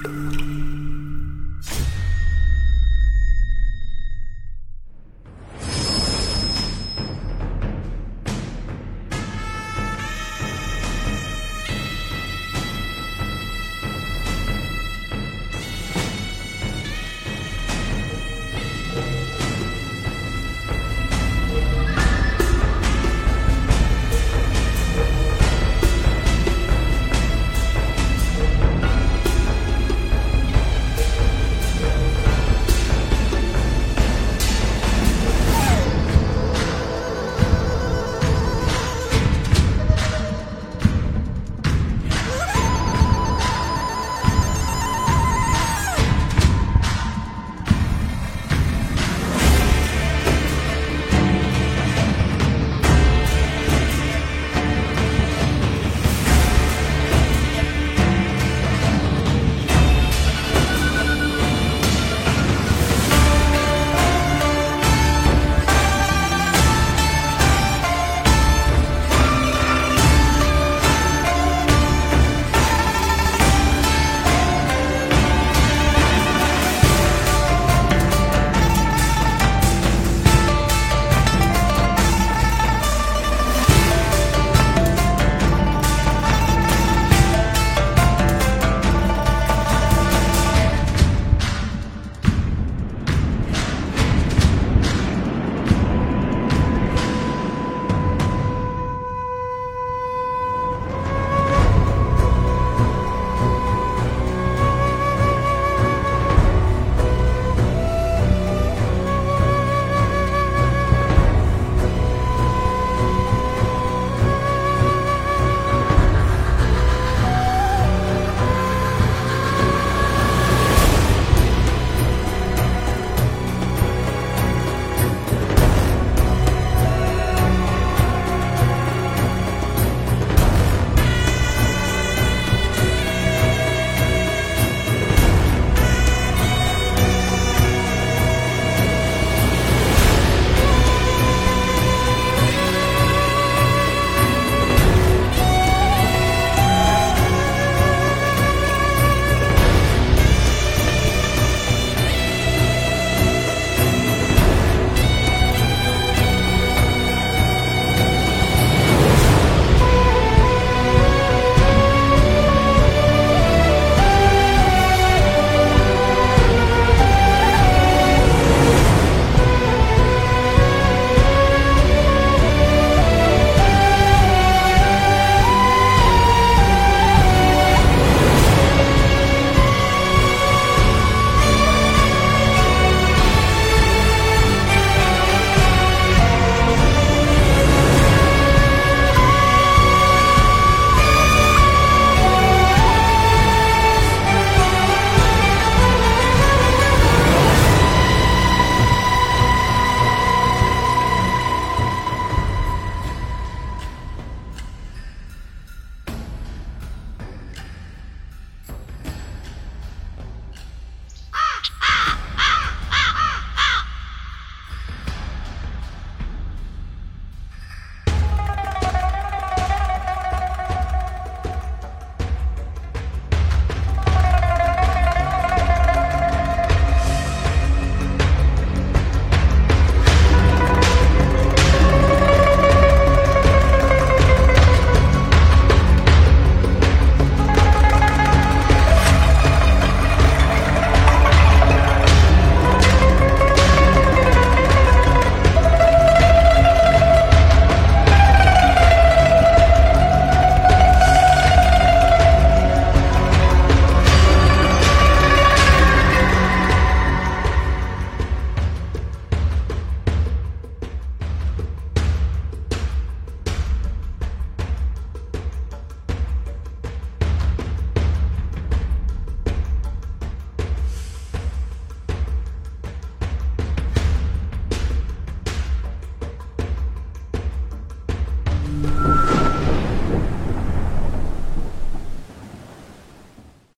Música